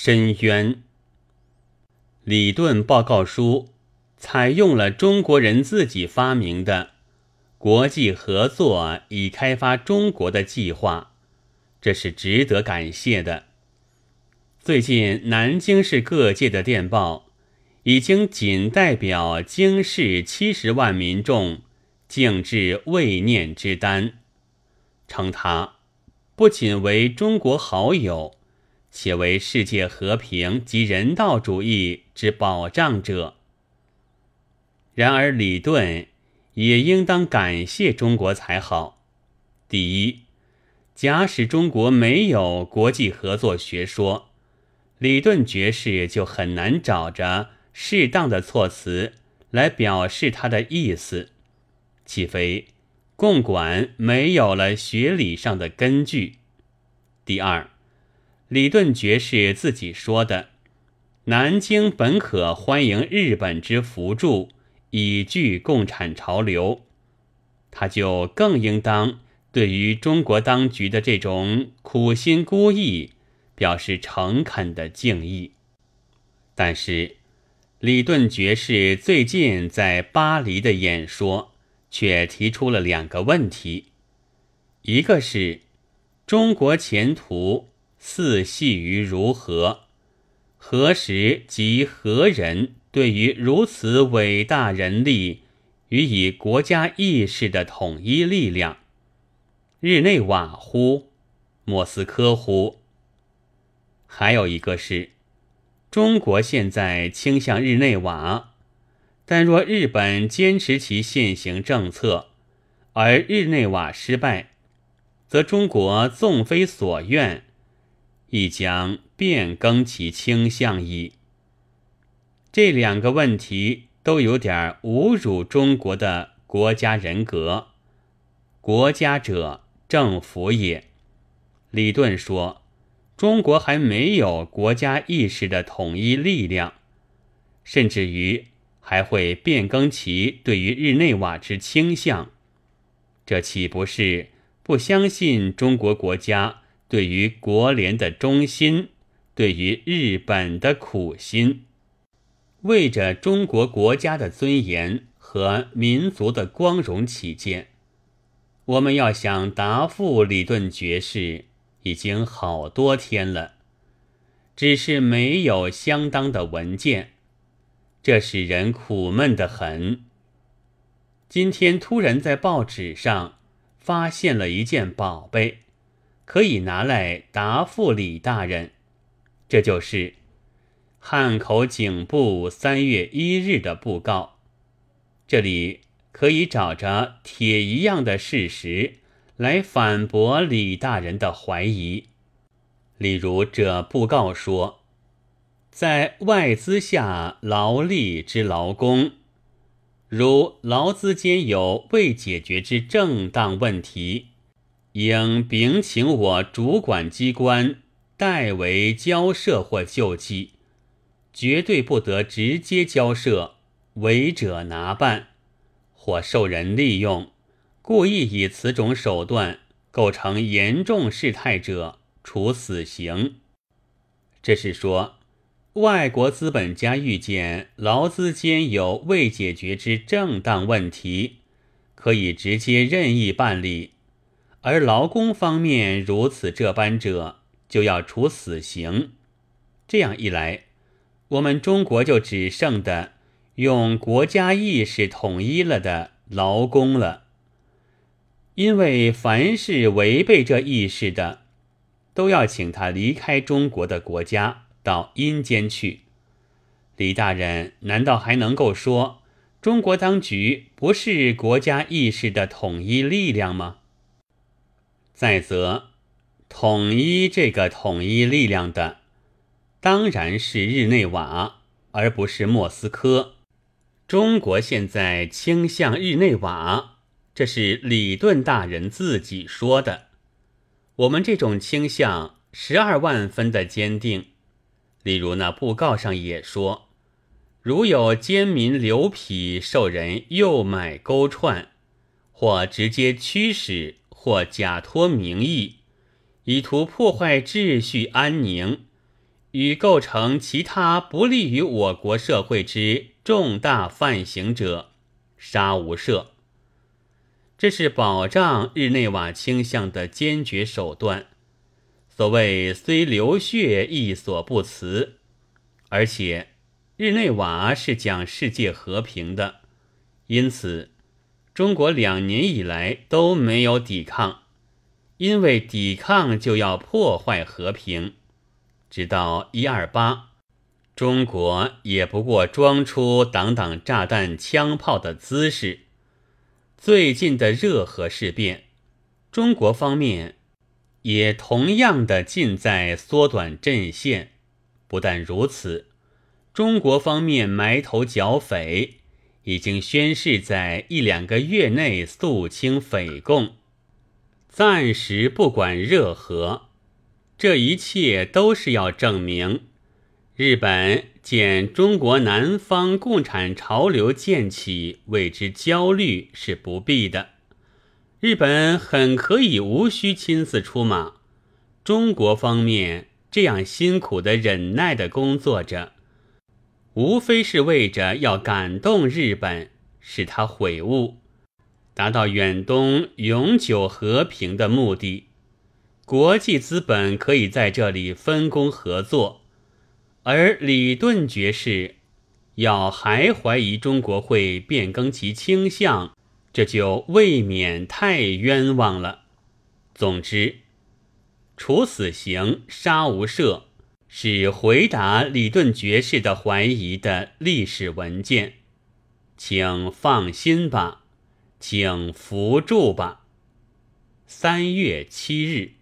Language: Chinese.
深渊。李顿报告书采用了中国人自己发明的国际合作以开发中国的计划，这是值得感谢的。最近南京市各界的电报已经仅代表京市七十万民众敬致慰念之单，称他不仅为中国好友，且为世界和平及人道主义之保障者。然而，李顿也应当感谢中国才好。第一，假使中国没有国际合作学说。李顿爵士就很难找着适当的措辞来表示他的意思，岂非共管没有了学理上的根据？第二，李顿爵士自己说的，南京本可欢迎日本之扶助，以拒共产潮流，他就更应当对于中国当局的这种苦心孤诣。表示诚恳的敬意，但是李顿爵士最近在巴黎的演说却提出了两个问题：一个是中国前途似系于如何？何时及何人对于如此伟大人力予以国家意识的统一力量？日内瓦乎？莫斯科乎？还有一个是，中国现在倾向日内瓦，但若日本坚持其现行政策，而日内瓦失败，则中国纵非所愿，亦将变更其倾向矣。这两个问题都有点侮辱中国的国家人格。国家者，政府也。李顿说。中国还没有国家意识的统一力量，甚至于还会变更其对于日内瓦之倾向，这岂不是不相信中国国家对于国联的忠心，对于日本的苦心？为着中国国家的尊严和民族的光荣起见，我们要想答复李顿爵士。已经好多天了，只是没有相当的文件，这使人苦闷的很。今天突然在报纸上发现了一件宝贝，可以拿来答复李大人。这就是汉口警部三月一日的布告，这里可以找着铁一样的事实。来反驳李大人的怀疑，例如这布告说，在外资下劳力之劳工，如劳资间有未解决之正当问题，应禀请我主管机关代为交涉或救济，绝对不得直接交涉，违者拿办，或受人利用。故意以此种手段构成严重事态者，处死刑。这是说，外国资本家遇见劳资间有未解决之正当问题，可以直接任意办理；而劳工方面如此这般者，就要处死刑。这样一来，我们中国就只剩的用国家意识统一了的劳工了。因为凡是违背这意识的，都要请他离开中国的国家，到阴间去。李大人难道还能够说中国当局不是国家意识的统一力量吗？再则，统一这个统一力量的，当然是日内瓦，而不是莫斯科。中国现在倾向日内瓦。这是李顿大人自己说的。我们这种倾向十二万分的坚定。例如那布告上也说，如有奸民流痞受人诱买勾串，或直接驱使，或假托名义，以图破坏秩序安宁，与构成其他不利于我国社会之重大犯行者，杀无赦。这是保障日内瓦倾向的坚决手段。所谓虽流血亦所不辞，而且日内瓦是讲世界和平的，因此中国两年以来都没有抵抗。因为抵抗就要破坏和平，直到一二八，中国也不过装出挡挡炸弹、枪炮的姿势。最近的热河事变，中国方面也同样的尽在缩短阵线。不但如此，中国方面埋头剿匪，已经宣誓在一两个月内肃清匪共。暂时不管热河，这一切都是要证明，日本见中国南方共产潮流渐起，为之焦虑是不必的。日本很可以无需亲自出马，中国方面这样辛苦的忍耐的工作着，无非是为着要感动日本，使他悔悟。达到远东永久和平的目的，国际资本可以在这里分工合作，而李顿爵士要还怀疑中国会变更其倾向，这就未免太冤枉了。总之，处死刑、杀无赦是回答李顿爵士的怀疑的历史文件，请放心吧。请扶助吧。三月七日。